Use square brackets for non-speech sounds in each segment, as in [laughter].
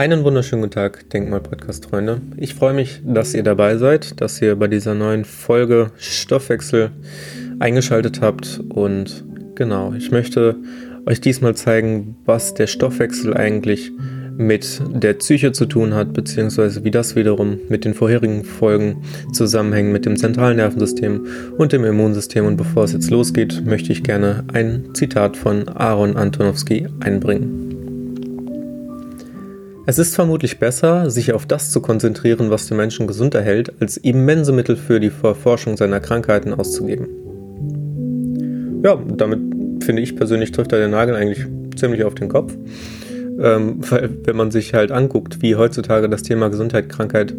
Einen wunderschönen guten Tag, Denkmal-Podcast-Freunde. Ich freue mich, dass ihr dabei seid, dass ihr bei dieser neuen Folge Stoffwechsel eingeschaltet habt. Und genau, ich möchte euch diesmal zeigen, was der Stoffwechsel eigentlich mit der Psyche zu tun hat, beziehungsweise wie das wiederum mit den vorherigen Folgen zusammenhängt mit dem zentralen Nervensystem und dem Immunsystem. Und bevor es jetzt losgeht, möchte ich gerne ein Zitat von Aaron Antonowski einbringen. Es ist vermutlich besser, sich auf das zu konzentrieren, was den Menschen gesund erhält, als immense Mittel für die Verforschung seiner Krankheiten auszugeben. Ja, damit finde ich persönlich trifft er den Nagel eigentlich ziemlich auf den Kopf. Ähm, weil wenn man sich halt anguckt, wie heutzutage das Thema Gesundheit, Krankheit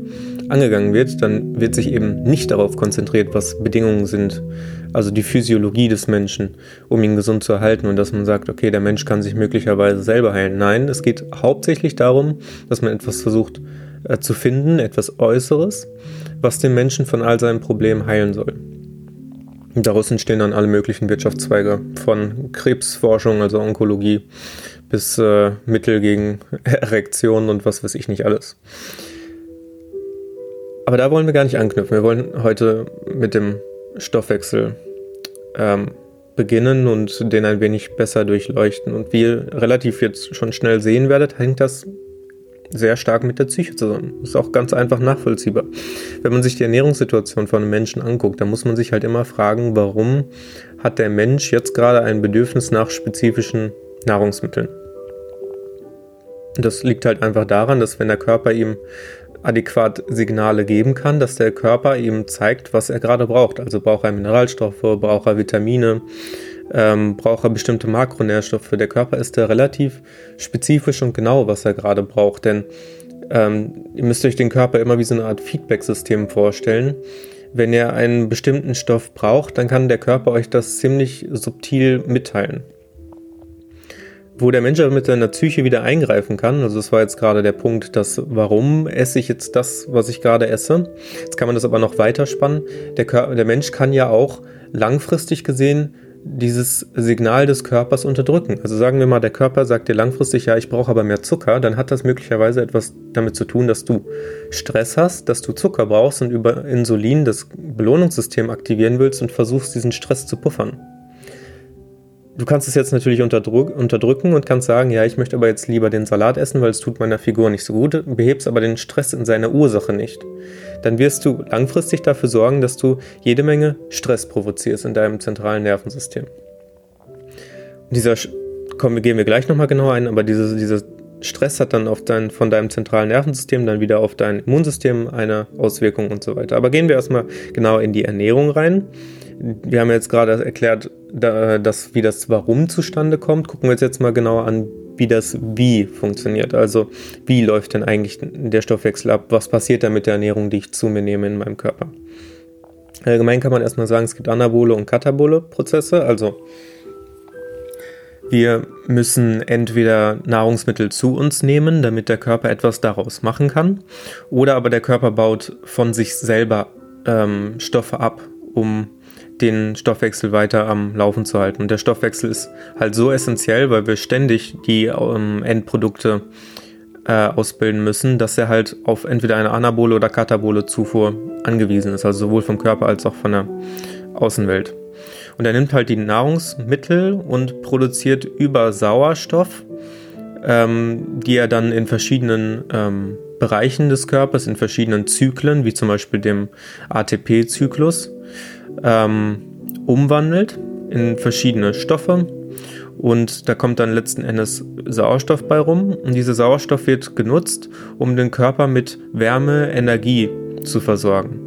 angegangen wird, dann wird sich eben nicht darauf konzentriert, was Bedingungen sind, also die Physiologie des Menschen, um ihn gesund zu erhalten und dass man sagt, okay, der Mensch kann sich möglicherweise selber heilen. Nein, es geht hauptsächlich darum, dass man etwas versucht äh, zu finden, etwas Äußeres, was den Menschen von all seinen Problemen heilen soll. Daraus entstehen dann alle möglichen Wirtschaftszweige von Krebsforschung, also Onkologie, bis äh, Mittel gegen [laughs] Erektionen und was weiß ich nicht alles. Aber da wollen wir gar nicht anknüpfen. Wir wollen heute mit dem Stoffwechsel ähm, beginnen und den ein wenig besser durchleuchten. Und wie ihr relativ jetzt schon schnell sehen werdet, hängt das sehr stark mit der Psyche zusammen. Ist auch ganz einfach nachvollziehbar. Wenn man sich die Ernährungssituation von einem Menschen anguckt, dann muss man sich halt immer fragen, warum hat der Mensch jetzt gerade ein Bedürfnis nach spezifischen Nahrungsmitteln? Das liegt halt einfach daran, dass wenn der Körper ihm adäquat Signale geben kann, dass der Körper ihm zeigt, was er gerade braucht. Also braucht er Mineralstoffe, braucht er Vitamine, ähm, braucht er bestimmte Makronährstoffe. Der Körper ist da relativ spezifisch und genau, was er gerade braucht. Denn ähm, ihr müsst euch den Körper immer wie so eine Art Feedback-System vorstellen. Wenn ihr einen bestimmten Stoff braucht, dann kann der Körper euch das ziemlich subtil mitteilen wo der Mensch aber mit seiner Psyche wieder eingreifen kann. Also das war jetzt gerade der Punkt, dass warum esse ich jetzt das, was ich gerade esse. Jetzt kann man das aber noch weiter spannen. Der, der Mensch kann ja auch langfristig gesehen dieses Signal des Körpers unterdrücken. Also sagen wir mal, der Körper sagt dir langfristig, ja, ich brauche aber mehr Zucker, dann hat das möglicherweise etwas damit zu tun, dass du Stress hast, dass du Zucker brauchst und über Insulin das Belohnungssystem aktivieren willst und versuchst, diesen Stress zu puffern. Du kannst es jetzt natürlich unterdrücken und kannst sagen, ja, ich möchte aber jetzt lieber den Salat essen, weil es tut meiner Figur nicht so gut, behebst aber den Stress in seiner Ursache nicht. Dann wirst du langfristig dafür sorgen, dass du jede Menge Stress provozierst in deinem zentralen Nervensystem. Und dieser, kommen, gehen wir gleich nochmal genauer ein, aber diese, dieser Stress hat dann auf dein, von deinem zentralen Nervensystem dann wieder auf dein Immunsystem eine Auswirkung und so weiter. Aber gehen wir erstmal genau in die Ernährung rein wir haben jetzt gerade erklärt, dass, wie das Warum zustande kommt. Gucken wir uns jetzt mal genauer an, wie das Wie funktioniert. Also wie läuft denn eigentlich der Stoffwechsel ab? Was passiert da mit der Ernährung, die ich zu mir nehme in meinem Körper? Allgemein kann man erstmal sagen, es gibt anabole und katabole Prozesse. Also wir müssen entweder Nahrungsmittel zu uns nehmen, damit der Körper etwas daraus machen kann, oder aber der Körper baut von sich selber ähm, Stoffe ab, um den Stoffwechsel weiter am Laufen zu halten. Und der Stoffwechsel ist halt so essentiell, weil wir ständig die ähm, Endprodukte äh, ausbilden müssen, dass er halt auf entweder eine anabole oder katabole Zufuhr angewiesen ist, also sowohl vom Körper als auch von der Außenwelt. Und er nimmt halt die Nahrungsmittel und produziert über Sauerstoff, ähm, die er dann in verschiedenen ähm, Bereichen des Körpers, in verschiedenen Zyklen, wie zum Beispiel dem ATP-Zyklus, ähm, umwandelt in verschiedene Stoffe und da kommt dann letzten Endes Sauerstoff bei rum und dieser Sauerstoff wird genutzt, um den Körper mit Wärme, Energie zu versorgen.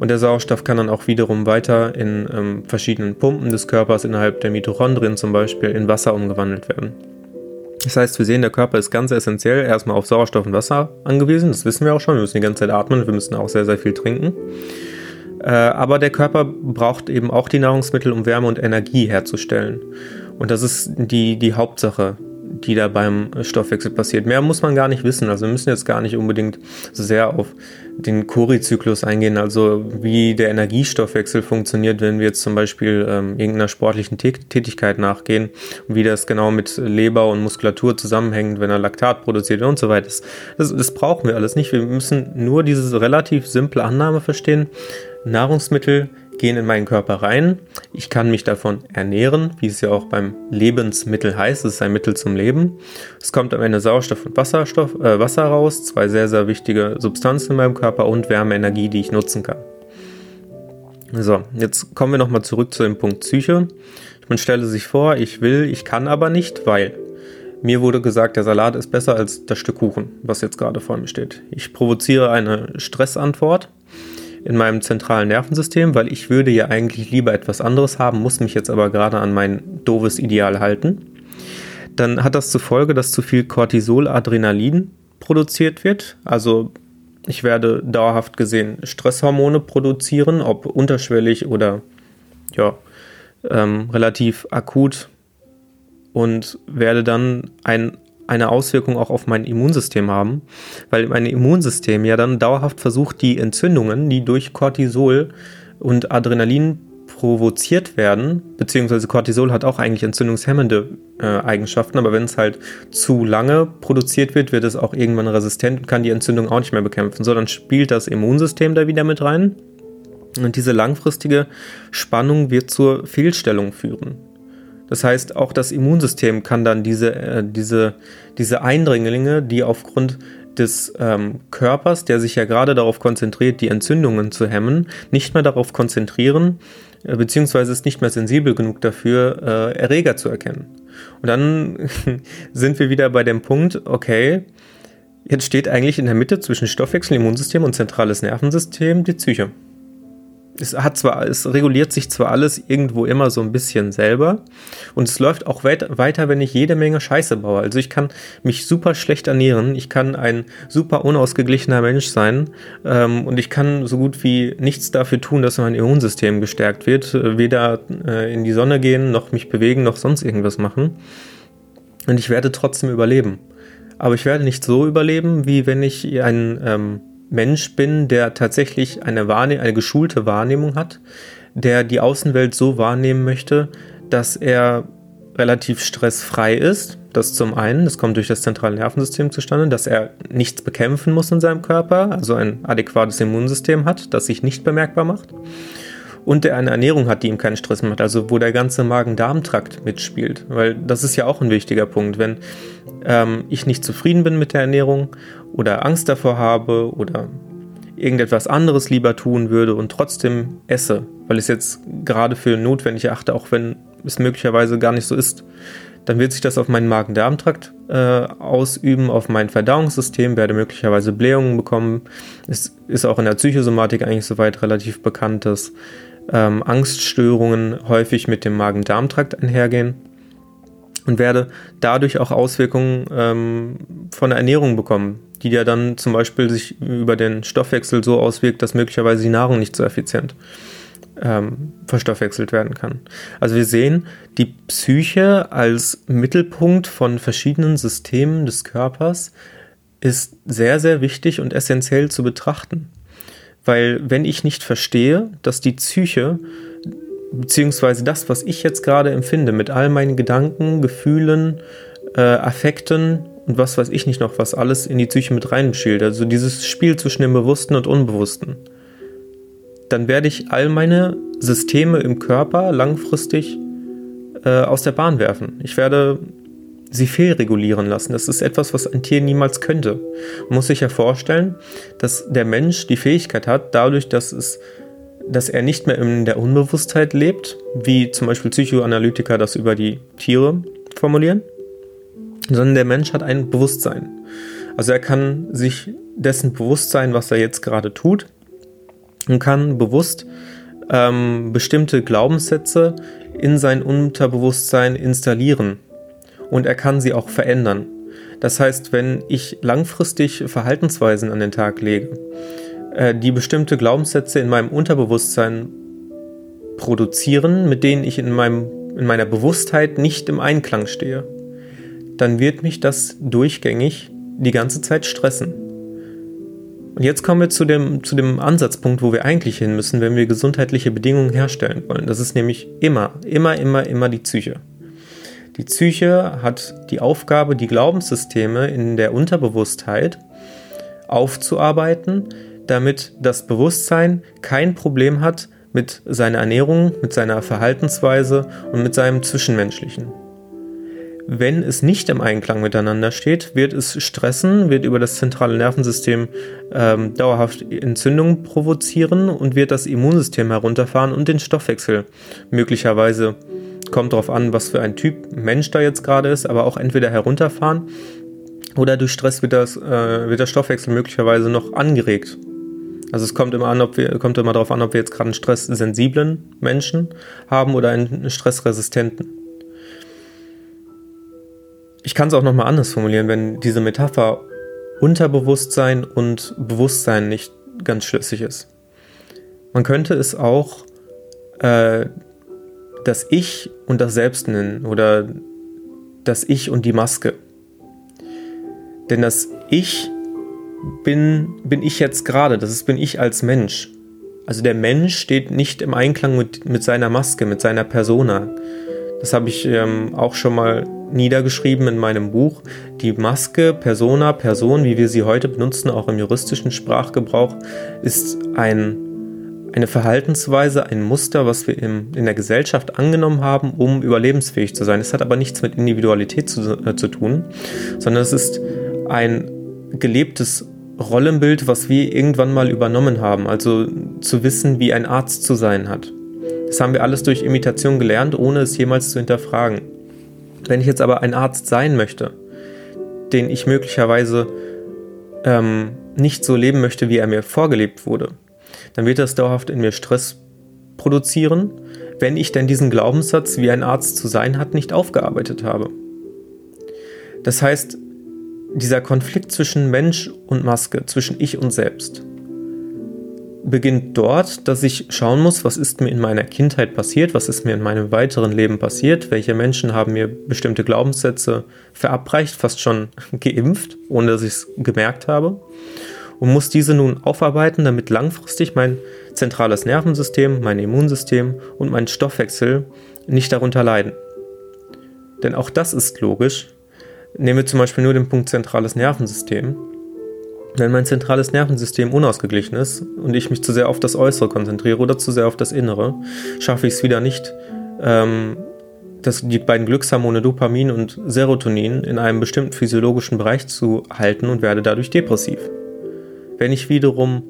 Und der Sauerstoff kann dann auch wiederum weiter in ähm, verschiedenen Pumpen des Körpers innerhalb der Mitochondrien zum Beispiel in Wasser umgewandelt werden. Das heißt, wir sehen, der Körper ist ganz essentiell erstmal auf Sauerstoff und Wasser angewiesen. Das wissen wir auch schon. Wir müssen die ganze Zeit atmen. Wir müssen auch sehr, sehr viel trinken. Äh, aber der Körper braucht eben auch die Nahrungsmittel, um Wärme und Energie herzustellen. Und das ist die, die Hauptsache, die da beim Stoffwechsel passiert. Mehr muss man gar nicht wissen. Also wir müssen jetzt gar nicht unbedingt sehr auf den Cori-Zyklus eingehen, also wie der Energiestoffwechsel funktioniert, wenn wir jetzt zum Beispiel ähm, irgendeiner sportlichen Tätigkeit nachgehen und wie das genau mit Leber und Muskulatur zusammenhängt, wenn er Laktat produziert und so weiter. Das, das brauchen wir alles nicht. Wir müssen nur diese relativ simple Annahme verstehen. Nahrungsmittel gehen in meinen Körper rein. Ich kann mich davon ernähren, wie es ja auch beim Lebensmittel heißt. Es ist ein Mittel zum Leben. Es kommt am Ende Sauerstoff und Wasserstoff, äh, Wasser raus, zwei sehr, sehr wichtige Substanzen in meinem Körper und Wärmeenergie, die ich nutzen kann. So, jetzt kommen wir nochmal zurück zu dem Punkt Psyche. Man stelle sich vor, ich will, ich kann aber nicht, weil mir wurde gesagt, der Salat ist besser als das Stück Kuchen, was jetzt gerade vor mir steht. Ich provoziere eine Stressantwort in meinem zentralen Nervensystem, weil ich würde ja eigentlich lieber etwas anderes haben, muss mich jetzt aber gerade an mein doofes Ideal halten. Dann hat das zur Folge, dass zu viel Cortisol, Adrenalin produziert wird. Also ich werde dauerhaft gesehen Stresshormone produzieren, ob unterschwellig oder ja, ähm, relativ akut und werde dann ein eine Auswirkung auch auf mein Immunsystem haben, weil mein Immunsystem ja dann dauerhaft versucht, die Entzündungen, die durch Cortisol und Adrenalin provoziert werden, beziehungsweise Cortisol hat auch eigentlich entzündungshemmende äh, Eigenschaften, aber wenn es halt zu lange produziert wird, wird es auch irgendwann resistent und kann die Entzündung auch nicht mehr bekämpfen. So, dann spielt das Immunsystem da wieder mit rein. Und diese langfristige Spannung wird zur Fehlstellung führen. Das heißt, auch das Immunsystem kann dann diese, äh, diese, diese Eindringlinge, die aufgrund des ähm, Körpers, der sich ja gerade darauf konzentriert, die Entzündungen zu hemmen, nicht mehr darauf konzentrieren, äh, beziehungsweise ist nicht mehr sensibel genug dafür, äh, Erreger zu erkennen. Und dann [laughs] sind wir wieder bei dem Punkt, okay, jetzt steht eigentlich in der Mitte zwischen Stoffwechsel, Immunsystem und zentrales Nervensystem die Psyche es hat zwar, es reguliert sich zwar alles irgendwo immer so ein bisschen selber und es läuft auch weit, weiter, wenn ich jede Menge Scheiße baue. Also ich kann mich super schlecht ernähren, ich kann ein super unausgeglichener Mensch sein ähm, und ich kann so gut wie nichts dafür tun, dass mein Immunsystem gestärkt wird. Weder äh, in die Sonne gehen, noch mich bewegen, noch sonst irgendwas machen. Und ich werde trotzdem überleben. Aber ich werde nicht so überleben, wie wenn ich ein ähm, Mensch bin, der tatsächlich eine, Wahrne eine geschulte Wahrnehmung hat, der die Außenwelt so wahrnehmen möchte, dass er relativ stressfrei ist. Das zum einen, das kommt durch das zentrale Nervensystem zustande, dass er nichts bekämpfen muss in seinem Körper, also ein adäquates Immunsystem hat, das sich nicht bemerkbar macht. Und der eine Ernährung hat, die ihm keinen Stress macht, also wo der ganze Magen-Darm-Trakt mitspielt. Weil das ist ja auch ein wichtiger Punkt. Wenn ähm, ich nicht zufrieden bin mit der Ernährung oder Angst davor habe oder irgendetwas anderes lieber tun würde und trotzdem esse, weil ich es jetzt gerade für notwendig erachte, auch wenn es möglicherweise gar nicht so ist, dann wird sich das auf meinen Magen-Darm-Trakt äh, ausüben, auf mein Verdauungssystem, werde möglicherweise Blähungen bekommen. Es ist auch in der Psychosomatik eigentlich soweit relativ bekannt, dass ähm, Angststörungen häufig mit dem Magen-Darm-Trakt einhergehen und werde dadurch auch Auswirkungen ähm, von der Ernährung bekommen, die ja dann zum Beispiel sich über den Stoffwechsel so auswirkt, dass möglicherweise die Nahrung nicht so effizient ähm, verstoffwechselt werden kann. Also wir sehen die Psyche als Mittelpunkt von verschiedenen Systemen des Körpers ist sehr, sehr wichtig und essentiell zu betrachten. Weil wenn ich nicht verstehe, dass die Psyche beziehungsweise das, was ich jetzt gerade empfinde, mit all meinen Gedanken, Gefühlen, äh, Affekten und was weiß ich nicht noch, was alles in die Psyche mit reinspielt, also dieses Spiel zwischen dem Bewussten und Unbewussten, dann werde ich all meine Systeme im Körper langfristig äh, aus der Bahn werfen. Ich werde sie fehlregulieren lassen. Das ist etwas, was ein Tier niemals könnte. Man muss sich ja vorstellen, dass der Mensch die Fähigkeit hat, dadurch, dass es dass er nicht mehr in der Unbewusstheit lebt, wie zum Beispiel Psychoanalytiker das über die Tiere formulieren, sondern der Mensch hat ein Bewusstsein. Also er kann sich dessen bewusst sein, was er jetzt gerade tut und kann bewusst ähm, bestimmte Glaubenssätze in sein Unterbewusstsein installieren und er kann sie auch verändern. Das heißt, wenn ich langfristig Verhaltensweisen an den Tag lege, äh, die bestimmte Glaubenssätze in meinem Unterbewusstsein produzieren, mit denen ich in, meinem, in meiner Bewusstheit nicht im Einklang stehe, dann wird mich das durchgängig die ganze Zeit stressen. Und jetzt kommen wir zu dem, zu dem Ansatzpunkt, wo wir eigentlich hin müssen, wenn wir gesundheitliche Bedingungen herstellen wollen. Das ist nämlich immer, immer, immer, immer die Psyche. Die Psyche hat die Aufgabe, die Glaubenssysteme in der Unterbewusstheit aufzuarbeiten, damit das Bewusstsein kein Problem hat mit seiner Ernährung, mit seiner Verhaltensweise und mit seinem Zwischenmenschlichen. Wenn es nicht im Einklang miteinander steht, wird es stressen, wird über das zentrale Nervensystem ähm, dauerhaft Entzündungen provozieren und wird das Immunsystem herunterfahren und den Stoffwechsel möglicherweise, kommt darauf an, was für ein Typ Mensch da jetzt gerade ist, aber auch entweder herunterfahren oder durch Stress wird, das, äh, wird der Stoffwechsel möglicherweise noch angeregt. Also es kommt immer an, ob wir, kommt immer darauf an, ob wir jetzt gerade einen stresssensiblen Menschen haben oder einen stressresistenten ich kann es auch nochmal anders formulieren, wenn diese Metapher Unterbewusstsein und Bewusstsein nicht ganz schlüssig ist. Man könnte es auch äh, das Ich und das Selbst nennen oder das Ich und die Maske. Denn das Ich bin, bin ich jetzt gerade, das ist, bin ich als Mensch. Also der Mensch steht nicht im Einklang mit, mit seiner Maske, mit seiner Persona. Das habe ich ähm, auch schon mal niedergeschrieben in meinem Buch. Die Maske, Persona, Person, wie wir sie heute benutzen, auch im juristischen Sprachgebrauch, ist ein, eine Verhaltensweise, ein Muster, was wir im, in der Gesellschaft angenommen haben, um überlebensfähig zu sein. Es hat aber nichts mit Individualität zu, äh, zu tun, sondern es ist ein gelebtes Rollenbild, was wir irgendwann mal übernommen haben. Also zu wissen, wie ein Arzt zu sein hat. Das haben wir alles durch Imitation gelernt, ohne es jemals zu hinterfragen. Wenn ich jetzt aber ein Arzt sein möchte, den ich möglicherweise ähm, nicht so leben möchte, wie er mir vorgelebt wurde, dann wird das dauerhaft in mir Stress produzieren, wenn ich denn diesen Glaubenssatz, wie ein Arzt zu sein hat, nicht aufgearbeitet habe. Das heißt, dieser Konflikt zwischen Mensch und Maske, zwischen ich und selbst, beginnt dort, dass ich schauen muss, was ist mir in meiner Kindheit passiert, was ist mir in meinem weiteren Leben passiert, welche Menschen haben mir bestimmte Glaubenssätze verabreicht, fast schon [laughs] geimpft, ohne dass ich es gemerkt habe. Und muss diese nun aufarbeiten, damit langfristig mein zentrales Nervensystem, mein Immunsystem und mein Stoffwechsel nicht darunter leiden. Denn auch das ist logisch. Nehmen wir zum Beispiel nur den Punkt zentrales Nervensystem wenn mein zentrales Nervensystem unausgeglichen ist und ich mich zu sehr auf das Äußere konzentriere oder zu sehr auf das Innere, schaffe ich es wieder nicht, ähm, das, die beiden Glückshormone Dopamin und Serotonin in einem bestimmten physiologischen Bereich zu halten und werde dadurch depressiv. Wenn ich wiederum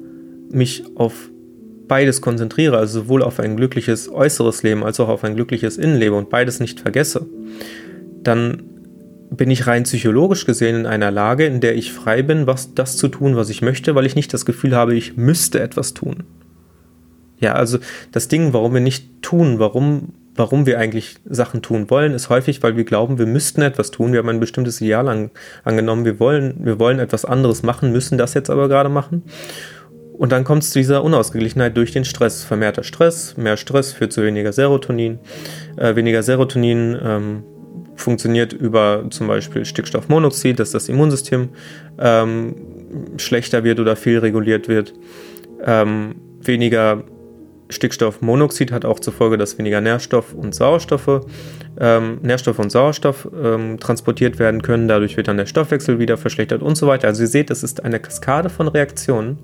mich auf beides konzentriere, also sowohl auf ein glückliches äußeres Leben als auch auf ein glückliches Innenleben und beides nicht vergesse, dann bin ich rein psychologisch gesehen in einer Lage, in der ich frei bin, was das zu tun, was ich möchte, weil ich nicht das Gefühl habe, ich müsste etwas tun. Ja, also das Ding, warum wir nicht tun, warum, warum wir eigentlich Sachen tun wollen, ist häufig, weil wir glauben, wir müssten etwas tun. Wir haben ein bestimmtes Ideal an, angenommen, wir wollen, wir wollen etwas anderes machen, müssen das jetzt aber gerade machen. Und dann kommt es zu dieser Unausgeglichenheit durch den Stress. Vermehrter Stress, mehr Stress führt zu weniger Serotonin. Äh, weniger Serotonin ähm, funktioniert über zum Beispiel Stickstoffmonoxid, dass das Immunsystem ähm, schlechter wird oder fehlreguliert wird. Ähm, weniger Stickstoffmonoxid hat auch zur Folge, dass weniger Nährstoff und Sauerstoffe, ähm, Nährstoffe und Sauerstoff ähm, transportiert werden können. Dadurch wird dann der Stoffwechsel wieder verschlechtert und so weiter. Also ihr seht, es ist eine Kaskade von Reaktionen,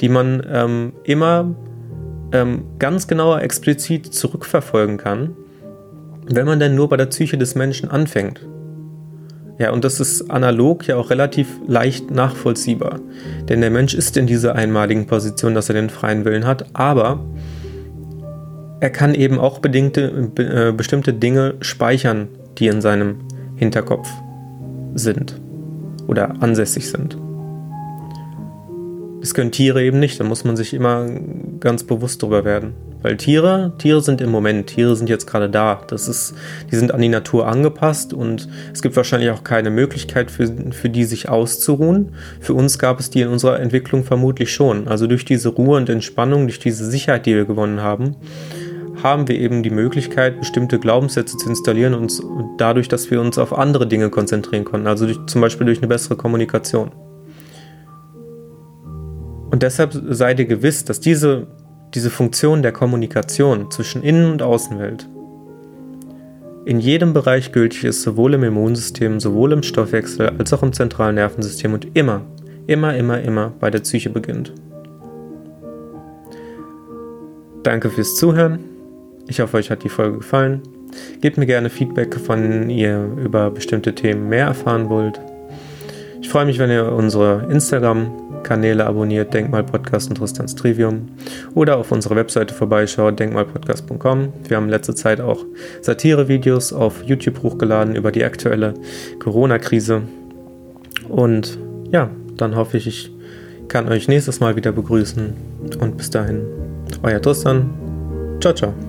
die man ähm, immer ähm, ganz genauer explizit zurückverfolgen kann wenn man denn nur bei der Psyche des Menschen anfängt. Ja, und das ist analog ja auch relativ leicht nachvollziehbar. Denn der Mensch ist in dieser einmaligen Position, dass er den freien Willen hat, aber er kann eben auch bedingte, äh, bestimmte Dinge speichern, die in seinem Hinterkopf sind oder ansässig sind. Das können Tiere eben nicht, da muss man sich immer ganz bewusst drüber werden. Weil Tiere, Tiere sind im Moment, Tiere sind jetzt gerade da. Das ist, die sind an die Natur angepasst und es gibt wahrscheinlich auch keine Möglichkeit für, für die sich auszuruhen. Für uns gab es die in unserer Entwicklung vermutlich schon. Also durch diese Ruhe und Entspannung, durch diese Sicherheit, die wir gewonnen haben, haben wir eben die Möglichkeit, bestimmte Glaubenssätze zu installieren und dadurch, dass wir uns auf andere Dinge konzentrieren konnten, also durch, zum Beispiel durch eine bessere Kommunikation. Und deshalb sei dir gewiss, dass diese, diese Funktion der Kommunikation zwischen Innen- und Außenwelt in jedem Bereich gültig ist, sowohl im Immunsystem, sowohl im Stoffwechsel als auch im zentralen Nervensystem und immer, immer, immer, immer bei der Psyche beginnt. Danke fürs Zuhören. Ich hoffe, euch hat die Folge gefallen. Gebt mir gerne Feedback, wenn ihr über bestimmte Themen mehr erfahren wollt. Ich freue mich, wenn ihr unsere Instagram-Kanäle abonniert, Denkmal-Podcast und Tristans Trivium, oder auf unserer Webseite vorbeischaut, denkmalpodcast.com. Wir haben in letzter Zeit auch Satire-Videos auf YouTube hochgeladen über die aktuelle Corona-Krise. Und ja, dann hoffe ich, ich kann euch nächstes Mal wieder begrüßen. Und bis dahin, euer Tristan. Ciao, ciao.